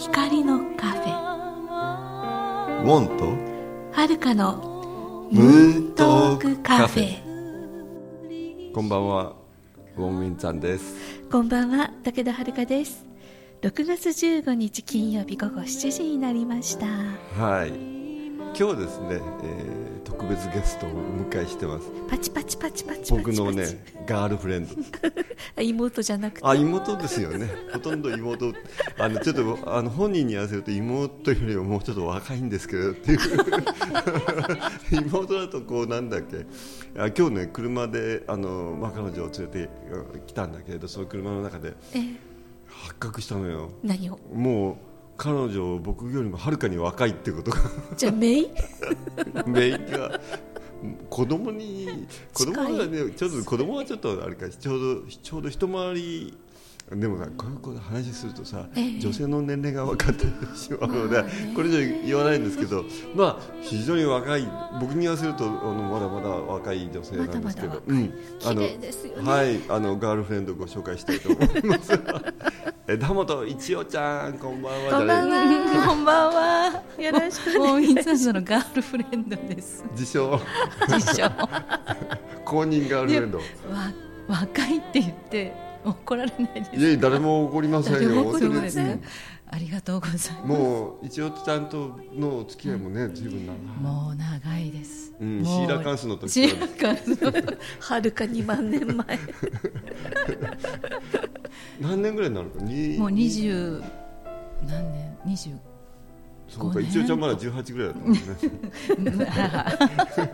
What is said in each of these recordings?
光のカフェ。ウォンとはるかのムーントークカフェ。こんばんはウォンウィンさんです。こんばんは武田遥です。6月15日金曜日午後7時になりました。はい。今日ですね、えー、特別ゲストをお迎えしてます。パチパチパチパチ僕のねガールフレンド。妹じゃなくて。あ妹ですよね。ほとんど妹。あのちょっとあの本人に言わせると妹よりももうちょっと若いんですけどっていう。妹だとこうなんだっけ。あ今日ね車であの、まあ、彼女を連れてきたんだけれどその車の中で発覚したのよ。何を？もう彼女僕よりもはるかに若いってことがじゃあメイ？メイが子供に子供がねちょっと子供はちょっとあれかちょうどちょうど一回りでもなこういうこと話するとさ、ええ。女性の年齢が分かってしまうので、これ以上言わないんですけどまあ非常に若い僕に言わせるとあのまだまだ若い女性なんですけど。まだまだ若い。うん。あの綺麗ですよね。はい。あのガールフレンドをご紹介したいと思います。枝本一代ちゃんこんばんは。こんばんは。こんばんは。よろしくモーミンさんのガールフレンドです。自称。自称。公認ガールフレンド。わ若いって言って怒られないですか？いや誰も怒りませんよ。怒りません。ありがとうございます。もう一応ちゃんとのお付き合いもね随分長いもう長いです。うんシーラカンスの時。シーラカンスのはるか2万年前。何年ぐらいになるかにもう二？十何年？二十そうか一応ちゃんまだ18ぐらいだったもんね。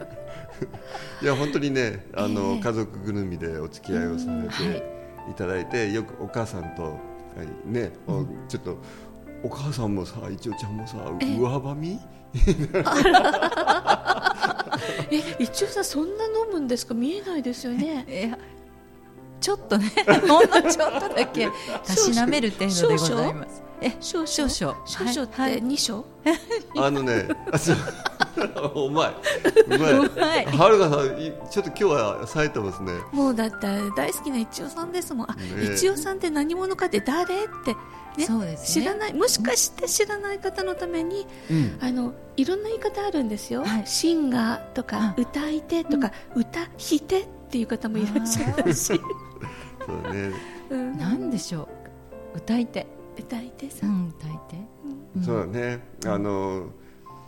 いや本当にねあの、ええ。家族ぐるみでお付き合いをさせはていただいて、よくお母さんとはいね、おちょっとお母さんもさ一応ちゃんもさ上ばみ？え一応さそんな飲むんですか？見えないですよね。いやちょっとね ほんのちょっとだけたしなめる程度でございます。え少々？少々。少々ってはい。はい2章、あのねあそう お前。うまいうまいはるかさんいちょっと今日は冴えてますね。もうだって大好きな一応さんですもん。あ、ね一応さんって何者かって誰？って、ね。そうですね。知らない。もしかして知らない方のために、うん。あのいろんな言い方あるんですよ、はい。シンガーとか、う歌い手とか、歌ひてっていう方もいらっしゃるし、そうね。うん。なんでしょう。歌い手。歌い手さ、うんん歌い手。うん。そうだね、あの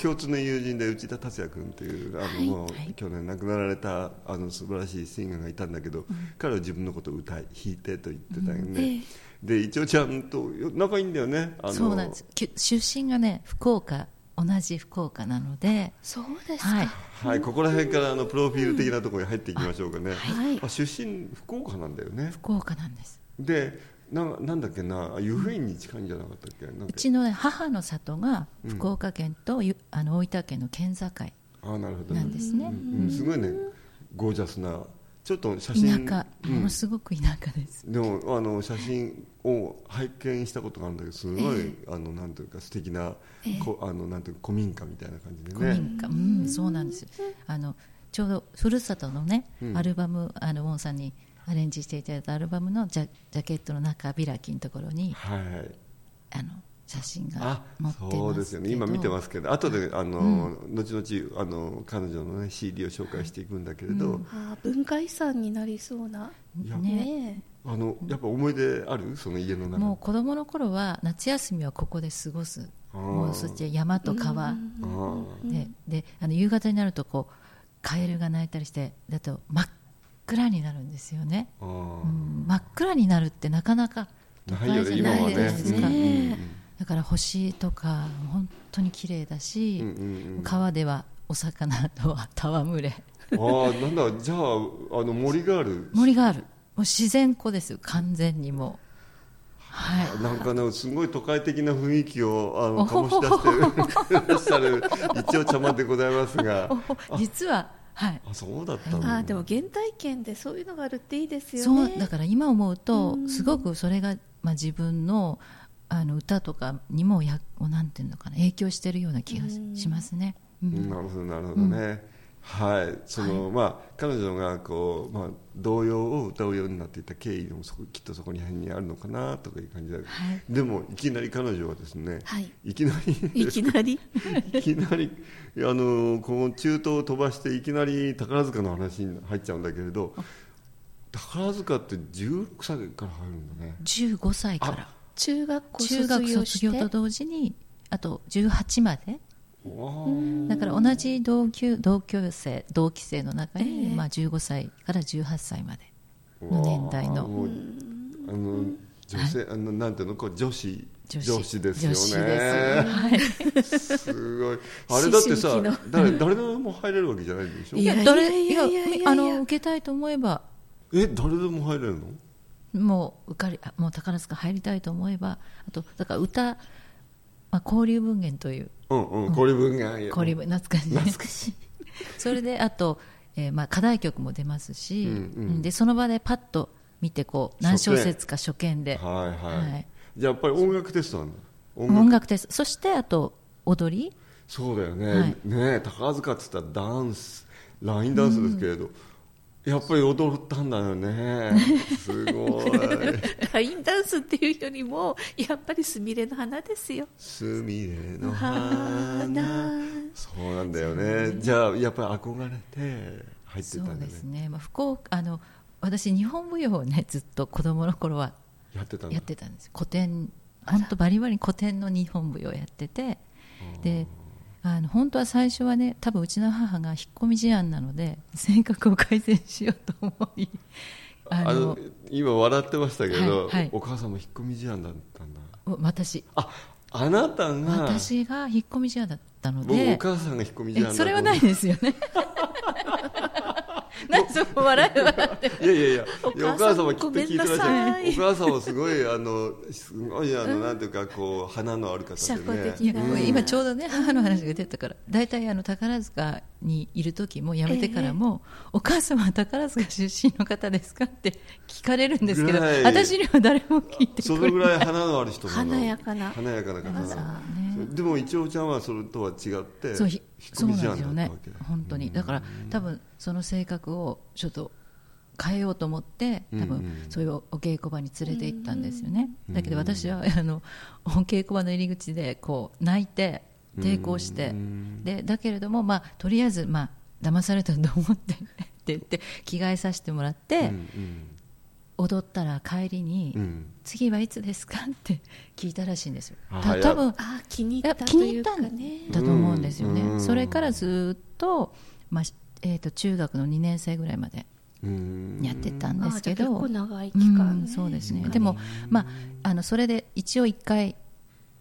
共通の友人で内田達也君っていうあの、はいもうはい。去年亡くなられたあの素晴らしいシンガーがいたんだけど、彼は自分のことを歌い弾いてと言ってたよね、ええ。で一応ちゃんと仲いいんだよね。あのそうなんです。き出身がね福岡同じ福岡なので。そうですか、はい。はいここら辺からあのプロフィール的なところに入っていきましょうかね、はい。あ出身福岡なんだよね。福岡なんです。でななんだっけな湯布院に近いんじゃなかったっけ？うちの、ね、母の里が福岡県と、ゆあの大分県の県境あなるほど。なんですね、うんうん。すごいね。ゴージャスな。ちょっと写真田舎。うん。ものすごく田舎です、でもあの写真を拝見したことがあるんだけどすごい、あのなんていうか素敵な、こあのなんていうか古民家みたいな感じでね。古民家、うん、そうなんです。あのちょうどふるさとのね、うん。アルバムあのウォンさんにアレンジしていただいたアルバムのジャジャケットの中開きのところにはい。あの写真があ載ってますけど。そうですよね。今見てますけど。後であの、後々あの彼女の、ね、CD を紹介していくんだけれど、あー文化遺産になりそうな。ねねあのやっぱ思い出ある？その家の中。もう子供の頃は夏休みはここで過ごす。もうそして山と川。あー。でであの夕方になるとこうカエルが鳴いたりしてだと真っ暗になるんですよね、うん。真っ暗になるってなかなか都会じゃないですか、ねだから星とか本当に綺麗だし、うんうんうん。うん川ではお魚とは戯れ。ああなんだじゃああの森がある。森がある。もう自然湖ですよ完全にもう。はい。なんかねすごい都会的な雰囲気をあの醸ほし出していらっしゃる 一応茶間でございますが。実ははい。あそうだったあーでも原体験でそういうのがあるっていいですよね。そうだから今思うとうん。すごくそれが、まあ、自分のあの歌とかにもやなんていうのかな影響してるような気がしますね。うん。なるほどなるほどね、はい。その、まあ彼女がこう、まあ、童謡を歌うようになっていた経緯もそこきっとそこに辺にあるのかなとかいう感じで、はい。でもいきなり彼女はですね、はい。いきなり。いきなり？いきなりあのこの中東を飛ばしていきなり宝塚の話に入っちゃうんだけれど宝塚って16歳から入るんだね15歳から。中学校卒業して。卒業と同時にあと18までだから同じ同級同級生同期生の中に、ええ。まあ、15歳から18歳までの年代の。あの女性、あのなんていうのこう女子。女子。ですよ女子ねです。すごい。あれだってさ誰誰でも入れるわけじゃないでしょ？いや誰？いやいやいや。いやあの受けたいと思えば。え誰でも入れるの？もう受かりあもう宝塚入りたいと思えば。あとだから歌、まあ、交流文献という。うんうんこれ分が交流文懐かしい。ね懐かしい。それであと、えーまあ、課題曲も出ますし、うんうん。でその場でパッと見てこう何小節か初見で。はいはい、はい。じゃあやっぱり音楽テストなんだ音音楽テスト。そしてあと踊り？そうだよね、はい。ね宝塚って言ったらダンス。ラインダンスですけれど、やっぱり踊ったんだよね。すごい。ラインダンスっていうよりもやっぱりすみれの花ですよ。すみれの花。花。そうなんだよね。じゃあやっぱり憧れて入ってそたんだね。うですね、まあ、福岡あの私日本舞踊をねずっと子供の頃はやってたんだ。やってたんです。古典本当バリバリ古典の日本舞踊をやっててであの本当は最初はね多分うちの母が引っ込み思案なので 性格を改善しようと思いあの今笑ってましたけど、はいはい。お母さんも引っ込み思案だったんだ。私。ああなたが私が引っ込み思案だったの僕おで母さんが引っ込み思案それはないですよね 何そこ笑い笑っていやいやいや、おいやお母さん母さんはきっと聞いてらっしゃる。ごめんなさい。お母さんはすごい、あの、すごい、あの、なんていうか、こう、花のある方社でね。今ちょうどね母の話が出たから大体あの宝塚にいる時も辞めてからも、お母様は宝塚出身の方ですかって聞かれるんですけど私には誰も聞いてそくれない。のぐらい花のある人華やかな。華やかな方。でも、一応ちゃんはそれとは違って、そうそうなんですよね。本当に。だから多分その性格をちょっと変えようと思って多分そういうお稽古場に連れて行ったんですよね。だけど私はあのお稽古場の入り口でこう泣いて抵抗して。うんでだけれどもまあとりあえずまあ騙されたと思って って言って着替えさせてもらって、うん踊ったら帰りに、うんうん次はいつですか？って 聞いたらしいんですよ。多分ああ気に入った気というに入ったんかねだと思うんですよね、うん。それからずっと、まあえー、と中学の2年生ぐらいまでうん。やってたんですけど、結構長い期う間、ね。んそうですね。でも、まあ、あのそれで一応一回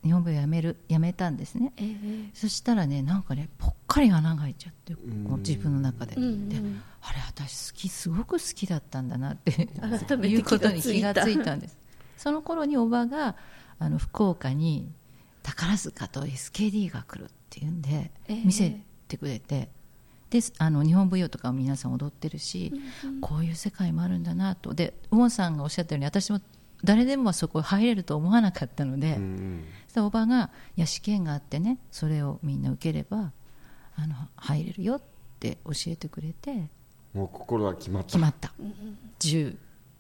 日本舞踊やめるやめたんですね。ええ。そしたらねなんかねぽっかり穴が開いちゃって、んこう自分の中で,、うんうん。であれ私好きすごく好きだったんだなって改めていうことに気気がついたんです。その頃におばがあの福岡に宝塚と SKD が来るっていうんでええ。見せてくれて、であの日本舞踊とかも皆さん踊ってるし、こういう世界もあるんだなと。でウォンさんがおっしゃったように私も誰でもそこ入れると思わなかったので、うん。そしたらおばが「いや試験があってねそれをみんな受ければあの入れるよ」って教えてくれてもう心は決まった。決まった、10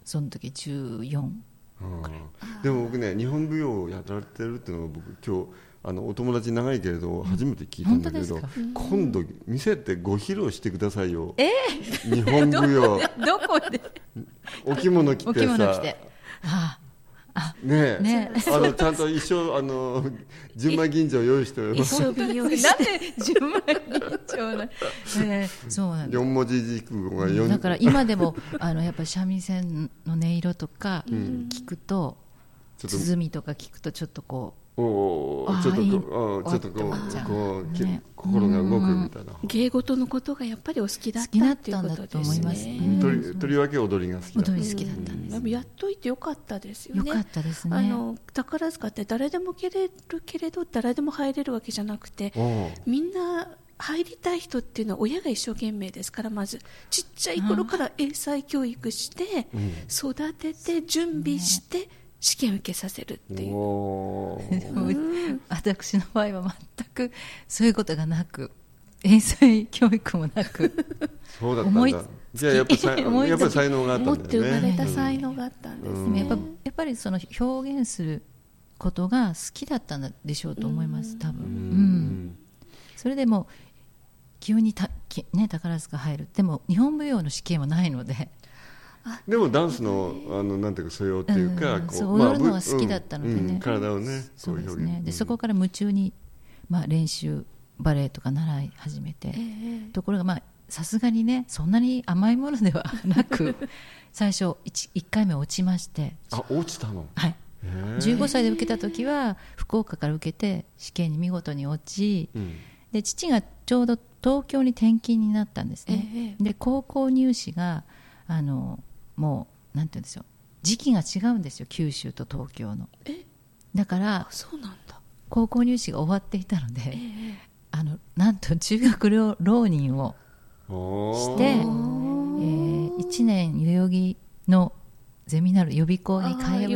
その時14うん。でも僕ね日本舞踊をやられてるっていうのを僕今日あのお友達長いけれど初めて聞いたんだけど、本当です今度見せてご披露してくださいよ。日本舞踊。どこで？お着物着おてさ。着物着て。あねえ。ねあのちゃんと一生あの純米銀座を用意しております。なんで10万人超な、え。ーそうなん四文字熟語が四。だから今でもあのやっぱり三味線の音色とか聞くと、鼓とか聞くとちょっとこおーちょっとこうちょっとこううこうきね。心が動くみたいな。芸事のことがやっぱりお好きだっ好きだたっていうことですと思いますね。うんとりとりわけ踊りが好きだった。踊り好きだったんですでもやっといてよかったですよね。よかったですね。あの宝塚って誰でも蹴れるけれど誰でも入れるわけじゃなくてみんな入りたい人っていうのは親が一生懸命ですからまず。ちっちゃい頃から英才教育してうん。育てて準備して試験受けさせるっていう。私の場合は全くそういうことがなく英才教育もなく。そうだった思いんだじゃあ やっぱり才能があった持っんだて生まれたよね才能があったんですうん。ね。やっぱやっぱりその表現することが好きだったんでしょうと思います多分、ううん。んそれでも急にた、きね、宝塚入る。でも日本舞踊の試験はないのででもダンスのあのなんていうか素養っていうか、こうんそう踊るのは好きだったのでね。体をねううです表現。ねでそこから夢中に、まあ、練習バレエとか習い始めて、ええ。ところがまあさすがにねそんなに甘いものではなく 最初 1, 1回目落ちまして、あ落ちたの？はい、へー15歳で受けた時は福岡から受けて試験に見事に落ちうん。で父がちょうど東京に転勤になったんですね、ええ。で高校入試があのもうなんて言うんですよ時期が違うんですよ九州と東京の。え？だからあそうなんだ。高校入試が終わっていたので、ええあのなんと中学浪浪人をして、えおー、1年代々木のゼミナル予備校に通い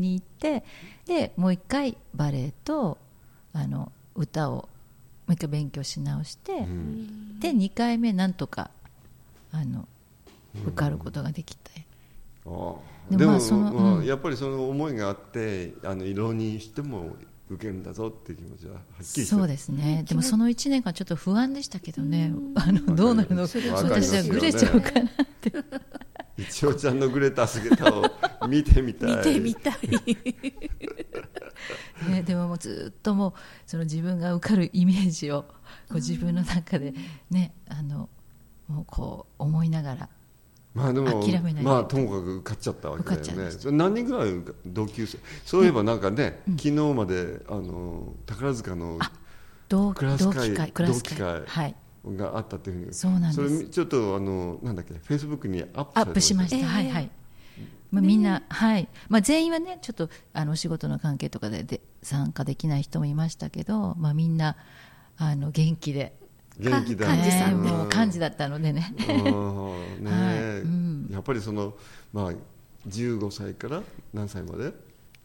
に行ってでもう一回バレエとあの歌をもう一回勉強し直して、うん。で2回目なんとかあの受かることができて、あーででもまあそのまあうん。やっぱりその思いがあってあの浪人しても受けるんだぞっていう気持ちははっきりそうですね。でもその1年間ちょっと不安でしたけどね、あのどうなるの私はぐれちゃうかなって。一応ちゃんのグレた姿を見てみたい。見てみたい。ね、でももうずっともうその自分が受かるイメージをこう自分の中でね、あのもうこう思いながらまあでも諦めないまあともかく受かっちゃったわけだよね。何人ぐらい同級生？そういえばなんかね、昨日まであの宝塚の同クラス会同期会はい。があったっていうふうに。そうなんです。それちょっとあのなんだっけフェイスブックにアップアップしました、ええはいはい、まあ、みんな、はい。まあ、全員はねちょっとあのお仕事の関係とかでで参加できない人もいましたけど、まあ、みんなあの元気で、元気だ幹事さんもう幹事だったのでね。うんね。はい。うん。やっぱりそのまあ15歳から何歳まで、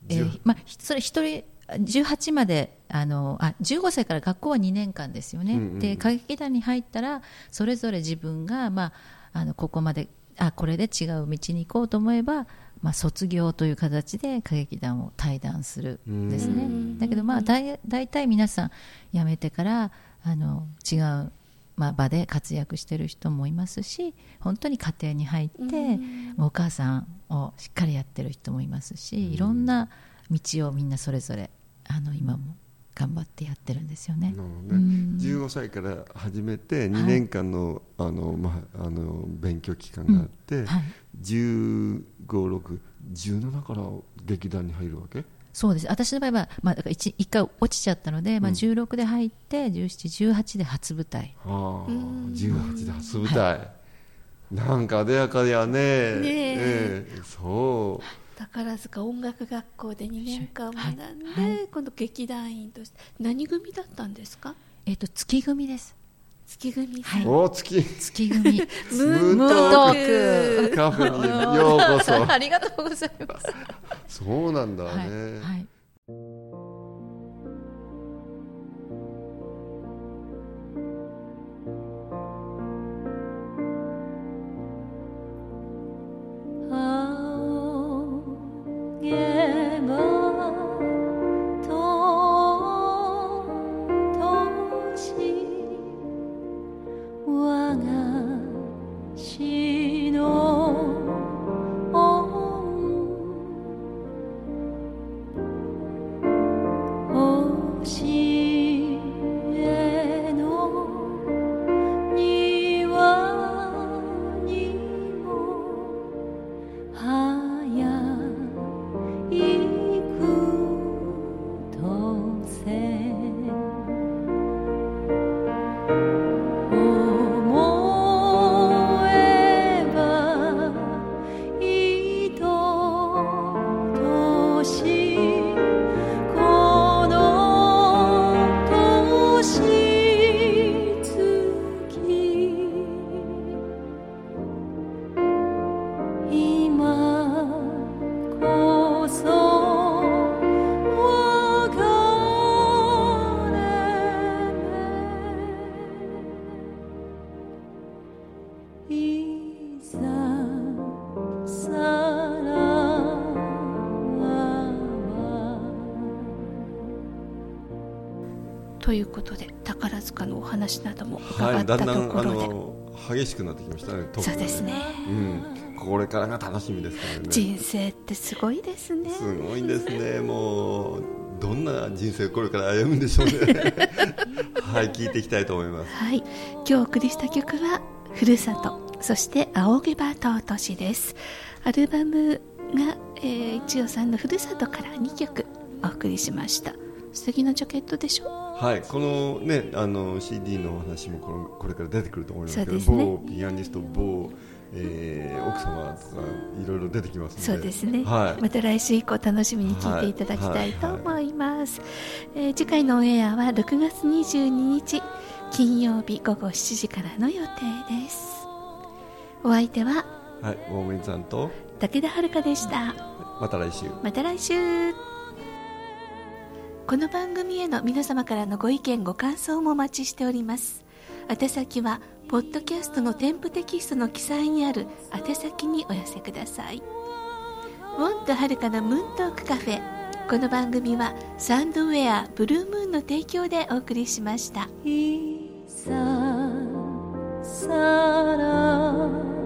えーまあ、ひそれ一人18まであのあ15歳から学校は2年間ですよね、うんうんうん。で歌劇団に入ったらそれぞれ自分が、まあ、あのここまであこれで違う道に行こうと思えば、まあ、卒業という形で歌劇団を退団するんですね。うん。だけど、まあ、大大体皆さん辞めてからあの違う、まあ、場で活躍してる人もいますし本当に家庭に入って、うん。お母さんをしっかりやってる人もいますし、いろんな道をみんなそれぞれあの今も頑張ってやってるんですよね。ね。うん。15歳から始めて2年間の,、あのまあ、あの勉強期間があって、はい、15、6、17から劇団に入るわけ？そうです。私の場合は、まあ、だから 1, 一回落ちちゃったので、まあ、うん。16で入って17、18で初舞台。ああうん。18で初舞台、なんか艶やかやね。ねえ。ええそう。宝塚音楽学校で2年間学んで、はい。今度劇団員として何組だったんですか？えっと月組です月組はい。お月。月組。ムーントークカフェにようこそ。ありがとうございます、そうなんだね、はい。はいということで宝塚のお話などもはい、伺っただんだんあところで、の激しくなってきましたね。トークがそうですね。うん、これからが楽しみですからね。人生ってすごいですねすごいですね。もうどんな人生をこれから歩むんでしょうね。はい、聞いていきたいと思います。はい今日お送りした曲は「ふるさと」そして「仰げば尊し」ですアルバムが、えー、一代さんのふるさとから2曲お送りしました素敵なジャケットでしょ？はい、このね、あの CD のお話もこのこれから出てくると思いますけど、そうですね。某ピアニスト、某、えー奥様とかいろいろ出てきますので、そうですね、はい、また来週以降楽しみに聞いていただきたいと思います、えー次回のオンエアは6月22日金曜日午後7時からの予定です。お相手ははい、ウォーメンさんと武田遥でした。また来週。また来週この番組への皆様からのご意見ご感想もお待ちしております。宛先はポッドキャストの添付テキストの記載にある宛先にお寄せください。ウォンとはるかのムーントークカフェ。この番組はサンドウェアブルームーンの提供でお送りしました。いざさら